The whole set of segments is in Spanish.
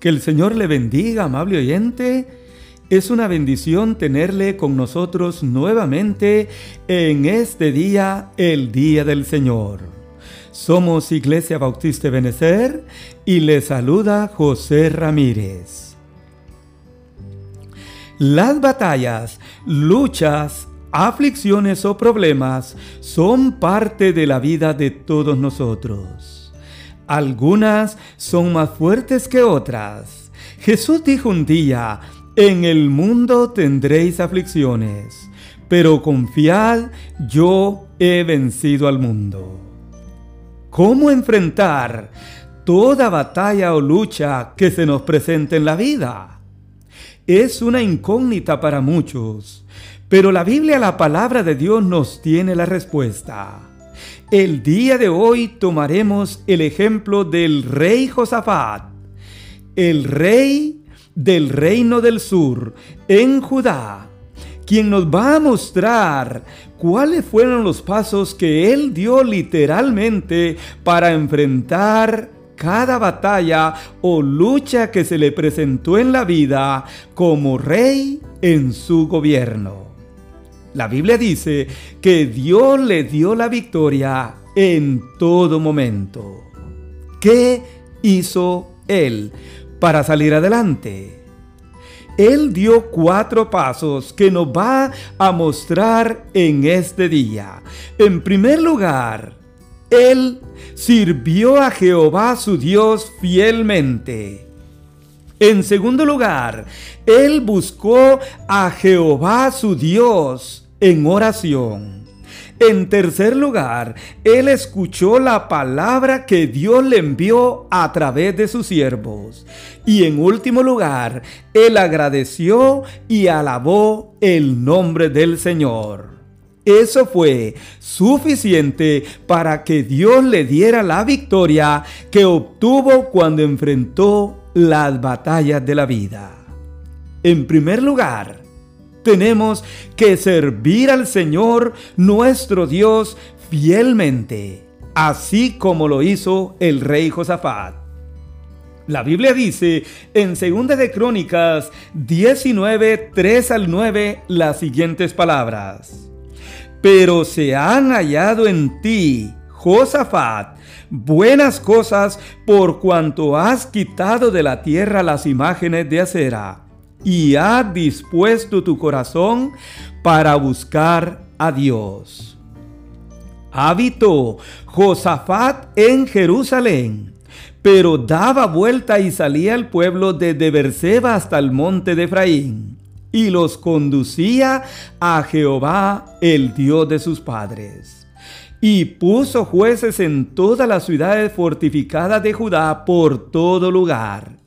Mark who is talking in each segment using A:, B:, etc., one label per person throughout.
A: Que el Señor le bendiga, amable oyente. Es una bendición tenerle con nosotros nuevamente en este día, el Día del Señor. Somos Iglesia Bautista Benecer y le saluda José Ramírez. Las batallas, luchas, aflicciones o problemas son parte de la vida de todos nosotros. Algunas son más fuertes que otras. Jesús dijo un día, en el mundo tendréis aflicciones, pero confiad, yo he vencido al mundo. ¿Cómo enfrentar toda batalla o lucha que se nos presente en la vida? Es una incógnita para muchos, pero la Biblia, la palabra de Dios, nos tiene la respuesta. El día de hoy tomaremos el ejemplo del rey Josafat, el rey del reino del sur en Judá, quien nos va a mostrar cuáles fueron los pasos que él dio literalmente para enfrentar cada batalla o lucha que se le presentó en la vida como rey en su gobierno. La Biblia dice que Dios le dio la victoria en todo momento. ¿Qué hizo Él para salir adelante? Él dio cuatro pasos que nos va a mostrar en este día. En primer lugar, Él sirvió a Jehová su Dios fielmente. En segundo lugar, Él buscó a Jehová su Dios en oración. En tercer lugar, él escuchó la palabra que Dios le envió a través de sus siervos. Y en último lugar, él agradeció y alabó el nombre del Señor. Eso fue suficiente para que Dios le diera la victoria que obtuvo cuando enfrentó las batallas de la vida. En primer lugar, tenemos que servir al Señor nuestro Dios fielmente, así como lo hizo el rey Josafat. La Biblia dice en 2 de Crónicas 19, 3 al 9 las siguientes palabras. Pero se han hallado en ti, Josafat, buenas cosas por cuanto has quitado de la tierra las imágenes de acera y ha dispuesto tu corazón para buscar a Dios. Habitó Josafat en Jerusalén, pero daba vuelta y salía al pueblo desde Berseba hasta el monte de Efraín, y los conducía a Jehová, el Dios de sus padres. Y puso jueces en todas las ciudades fortificadas de Judá por todo lugar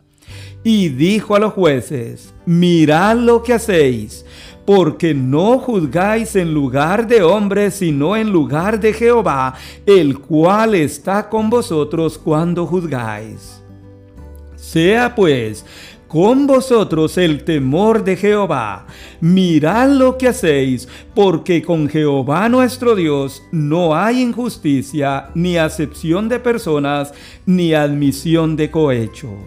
A: y dijo a los jueces, mirad lo que hacéis, porque no juzgáis en lugar de hombres, sino en lugar de Jehová, el cual está con vosotros cuando juzgáis. Sea pues con vosotros el temor de Jehová. Mirad lo que hacéis, porque con Jehová nuestro Dios no hay injusticia, ni acepción de personas, ni admisión de cohecho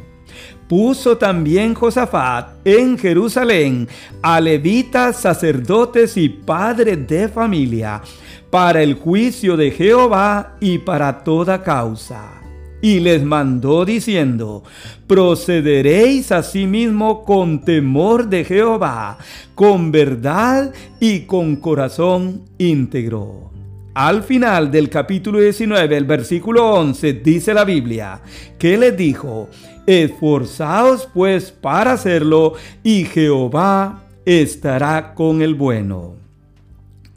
A: puso también Josafat en Jerusalén a levitas, sacerdotes y padres de familia para el juicio de Jehová y para toda causa. Y les mandó diciendo, procederéis asimismo con temor de Jehová, con verdad y con corazón íntegro. Al final del capítulo 19, el versículo 11, dice la Biblia, que les dijo, Esforzaos pues para hacerlo, y Jehová estará con el bueno.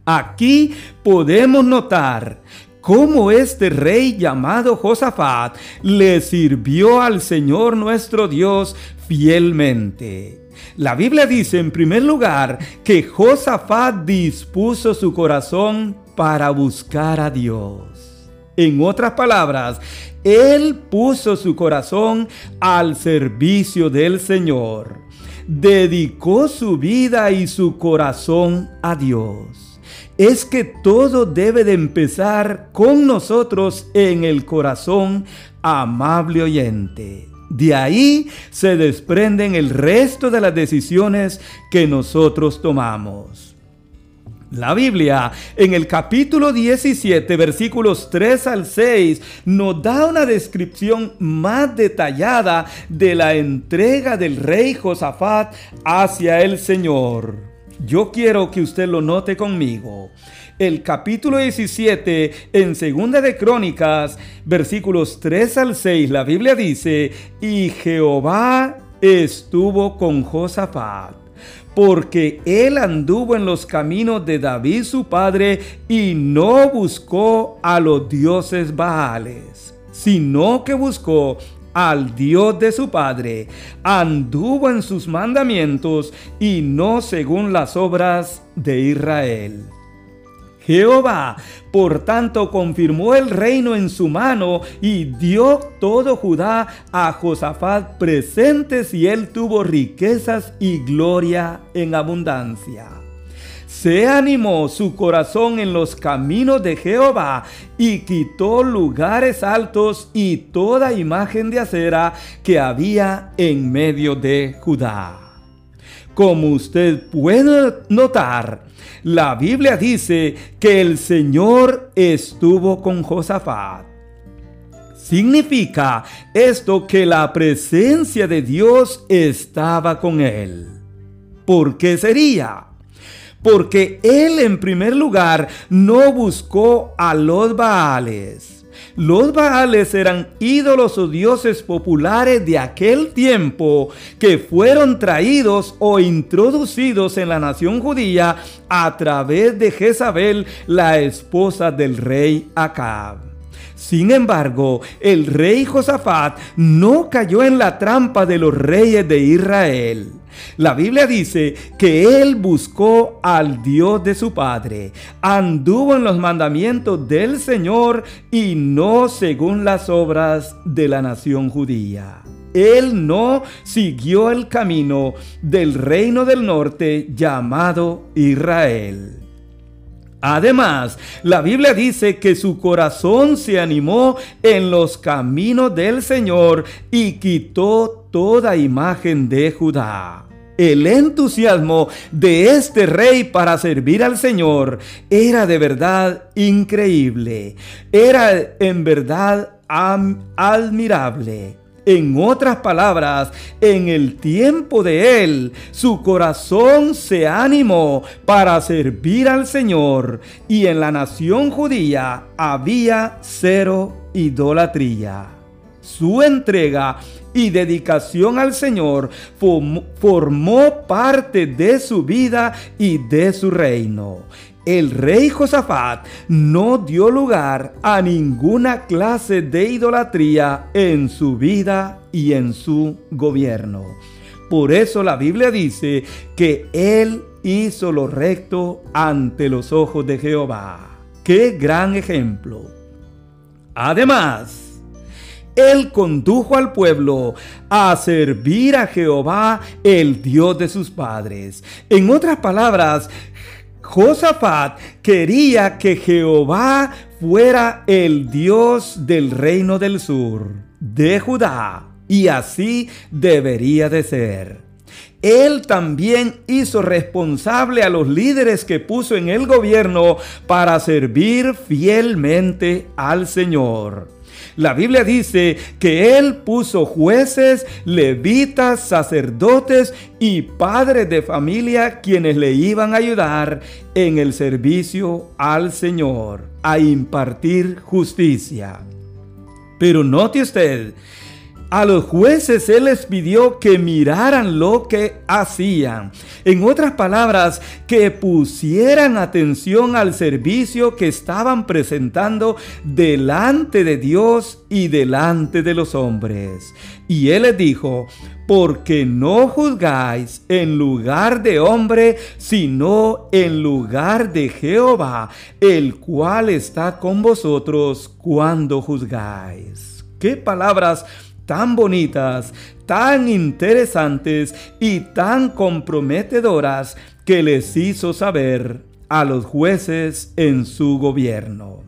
A: Aquí podemos notar cómo este rey llamado Josafat le sirvió al Señor nuestro Dios fielmente. La Biblia dice en primer lugar que Josafat dispuso su corazón para buscar a Dios. En otras palabras, él puso su corazón al servicio del Señor. Dedicó su vida y su corazón a Dios. Es que todo debe de empezar con nosotros en el corazón, amable oyente. De ahí se desprenden el resto de las decisiones que nosotros tomamos. La Biblia en el capítulo 17 versículos 3 al 6 nos da una descripción más detallada de la entrega del rey Josafat hacia el Señor. Yo quiero que usted lo note conmigo. El capítulo 17 en Segunda de Crónicas, versículos 3 al 6, la Biblia dice, y Jehová estuvo con Josafat porque él anduvo en los caminos de David su padre y no buscó a los dioses Baales, sino que buscó al Dios de su padre, anduvo en sus mandamientos y no según las obras de Israel. Jehová, por tanto, confirmó el reino en su mano y dio todo Judá a Josafat presentes y él tuvo riquezas y gloria en abundancia. Se animó su corazón en los caminos de Jehová y quitó lugares altos y toda imagen de acera que había en medio de Judá. Como usted puede notar, la Biblia dice que el Señor estuvo con Josafat. Significa esto que la presencia de Dios estaba con él. ¿Por qué sería? Porque él en primer lugar no buscó a los Baales los Baales eran ídolos o dioses populares de aquel tiempo que fueron traídos o introducidos en la nación judía a través de Jezabel, la esposa del rey Acab. Sin embargo, el rey Josafat no cayó en la trampa de los reyes de Israel. La Biblia dice que él buscó al Dios de su padre, anduvo en los mandamientos del Señor y no según las obras de la nación judía. Él no siguió el camino del reino del norte llamado Israel. Además, la Biblia dice que su corazón se animó en los caminos del Señor y quitó toda imagen de Judá. El entusiasmo de este rey para servir al Señor era de verdad increíble, era en verdad admirable. En otras palabras, en el tiempo de él, su corazón se animó para servir al Señor y en la nación judía había cero idolatría. Su entrega y dedicación al Señor formó parte de su vida y de su reino. El rey Josafat no dio lugar a ninguna clase de idolatría en su vida y en su gobierno. Por eso la Biblia dice que él hizo lo recto ante los ojos de Jehová. ¡Qué gran ejemplo! Además, él condujo al pueblo a servir a Jehová, el Dios de sus padres. En otras palabras, Josafat quería que Jehová fuera el Dios del reino del sur, de Judá, y así debería de ser. Él también hizo responsable a los líderes que puso en el gobierno para servir fielmente al Señor. La Biblia dice que Él puso jueces, levitas, sacerdotes y padres de familia quienes le iban a ayudar en el servicio al Señor, a impartir justicia. Pero note usted a los jueces Él les pidió que miraran lo que hacían. En otras palabras, que pusieran atención al servicio que estaban presentando delante de Dios y delante de los hombres. Y Él les dijo, porque no juzgáis en lugar de hombre, sino en lugar de Jehová, el cual está con vosotros cuando juzgáis. ¿Qué palabras? Tan bonitas, tan interesantes y tan comprometedoras que les hizo saber a los jueces en su gobierno.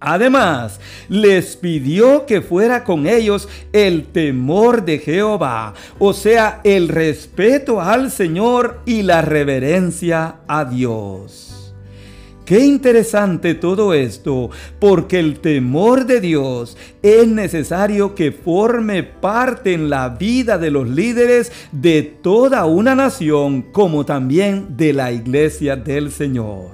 A: Además, les pidió que fuera con ellos el temor de Jehová, o sea, el respeto al Señor y la reverencia a Dios. Qué interesante todo esto, porque el temor de Dios es necesario que forme parte en la vida de los líderes de toda una nación, como también de la iglesia del Señor.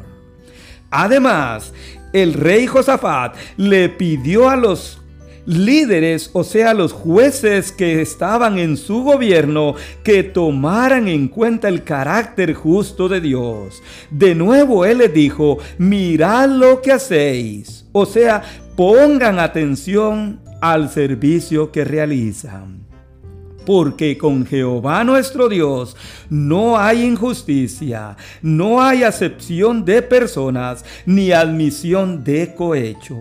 A: Además, el rey Josafat le pidió a los líderes, o sea, los jueces que estaban en su gobierno, que tomaran en cuenta el carácter justo de Dios. De nuevo él les dijo, mirad lo que hacéis, o sea, pongan atención al servicio que realizan. Porque con Jehová nuestro Dios no hay injusticia, no hay acepción de personas, ni admisión de cohecho.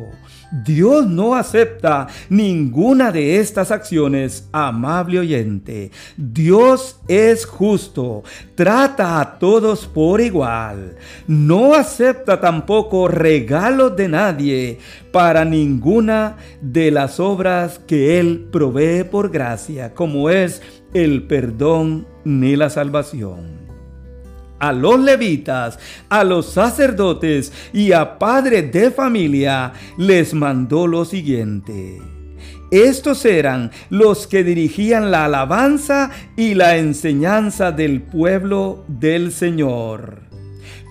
A: Dios no acepta ninguna de estas acciones, amable oyente. Dios es justo, trata a todos por igual. No acepta tampoco regalos de nadie para ninguna de las obras que Él provee por gracia, como es el perdón ni la salvación a los levitas, a los sacerdotes y a padres de familia, les mandó lo siguiente. Estos eran los que dirigían la alabanza y la enseñanza del pueblo del Señor.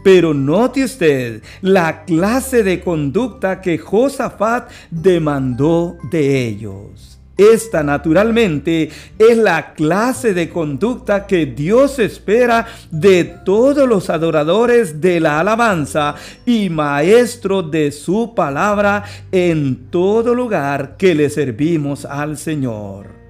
A: Pero note usted la clase de conducta que Josafat demandó de ellos. Esta naturalmente es la clase de conducta que Dios espera de todos los adoradores de la alabanza y maestros de su palabra en todo lugar que le servimos al Señor.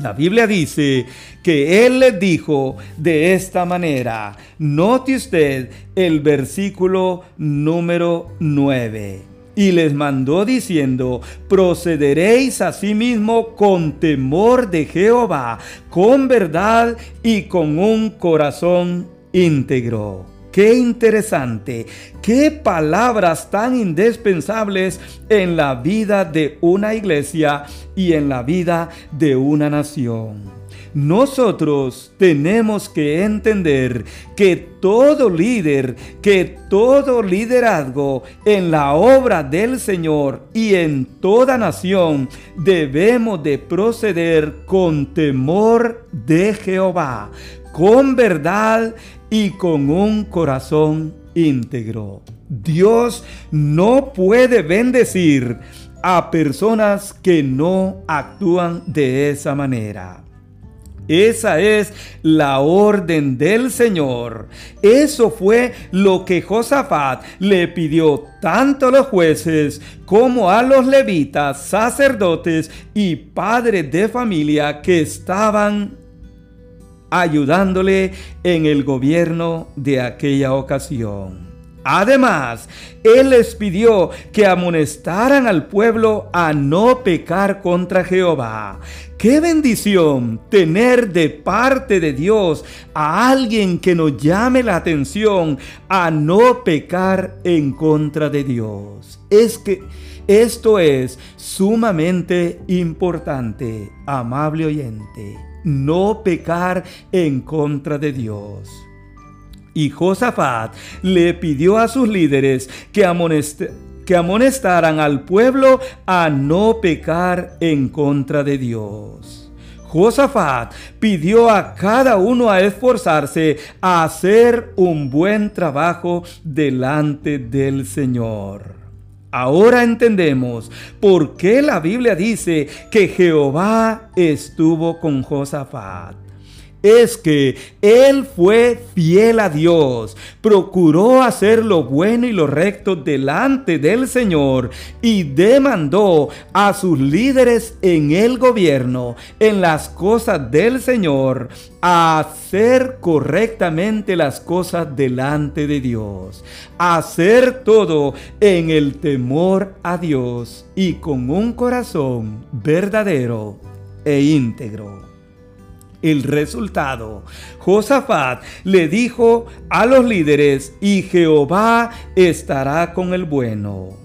A: La Biblia dice que Él les dijo de esta manera. Note usted el versículo número 9 y les mandó diciendo, procederéis asimismo con temor de Jehová, con verdad y con un corazón íntegro. Qué interesante, qué palabras tan indispensables en la vida de una iglesia y en la vida de una nación. Nosotros tenemos que entender que todo líder, que todo liderazgo en la obra del Señor y en toda nación debemos de proceder con temor de Jehová, con verdad y con un corazón íntegro. Dios no puede bendecir a personas que no actúan de esa manera. Esa es la orden del Señor. Eso fue lo que Josafat le pidió tanto a los jueces como a los levitas, sacerdotes y padres de familia que estaban ayudándole en el gobierno de aquella ocasión. Además, Él les pidió que amonestaran al pueblo a no pecar contra Jehová. Qué bendición tener de parte de Dios a alguien que nos llame la atención a no pecar en contra de Dios. Es que esto es sumamente importante, amable oyente, no pecar en contra de Dios. Y Josafat le pidió a sus líderes que, amonestaran al pueblo a no pecar en contra de Dios. Josafat pidió a cada uno a esforzarse a hacer un buen trabajo delante del Señor. Ahora entendemos por qué la Biblia dice que Jehová estuvo con Josafat es que él fue fiel a Dios, procuró hacer lo bueno y lo recto delante del Señor y demandó a sus líderes en el gobierno, en las cosas del Señor, a hacer correctamente las cosas delante de Dios, hacer todo en el temor a Dios y con un corazón verdadero e íntegro el resultado. Josafat le dijo a los líderes, y Jehová estará con el bueno.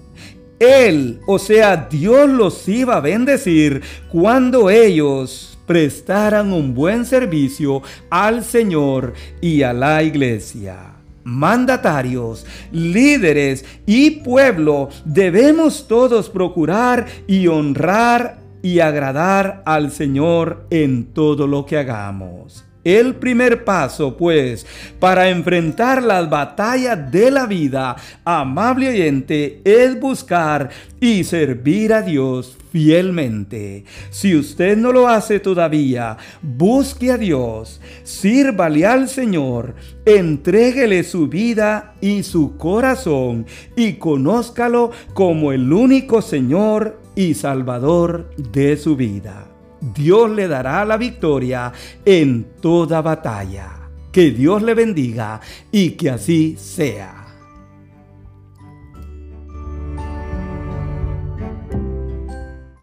A: Él, o sea, Dios los iba a bendecir cuando ellos prestaran un buen servicio al Señor y a la iglesia mandatarios, líderes y pueblo, debemos todos procurar y honrar y agradar al Señor en todo lo que hagamos. El primer paso, pues, para enfrentar las batallas de la vida, amable oyente, es buscar y servir a Dios fielmente. Si usted no lo hace todavía, busque a Dios, sírvale al Señor, entréguele su vida y su corazón y conózcalo como el único Señor y Salvador de su vida. Dios le dará la victoria en toda batalla. Que Dios le bendiga y que así sea.